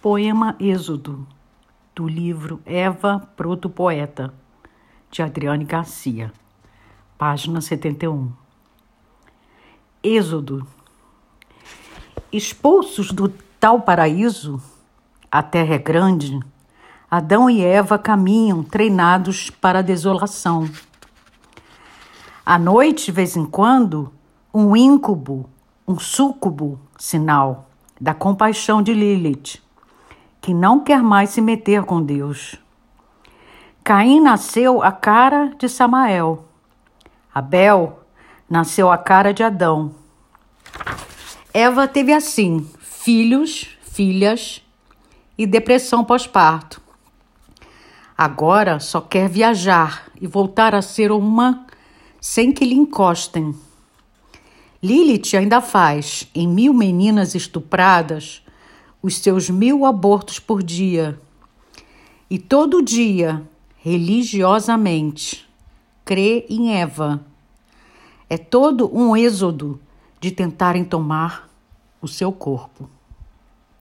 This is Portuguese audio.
Poema Êxodo, do livro Eva Proto-Poeta, de Adriane Garcia, página 71. Êxodo. Expulsos do tal paraíso, a terra é grande, Adão e Eva caminham treinados para a desolação. À noite, vez em quando, um íncubo, um súcubo sinal da compaixão de Lilith que não quer mais se meter com Deus. Caim nasceu a cara de Samael. Abel nasceu a cara de Adão. Eva teve assim filhos, filhas e depressão pós-parto. Agora só quer viajar e voltar a ser uma sem que lhe encostem. Lilith ainda faz, em mil meninas estupradas, os seus mil abortos por dia. E todo dia, religiosamente, crê em Eva. É todo um êxodo de tentarem tomar o seu corpo.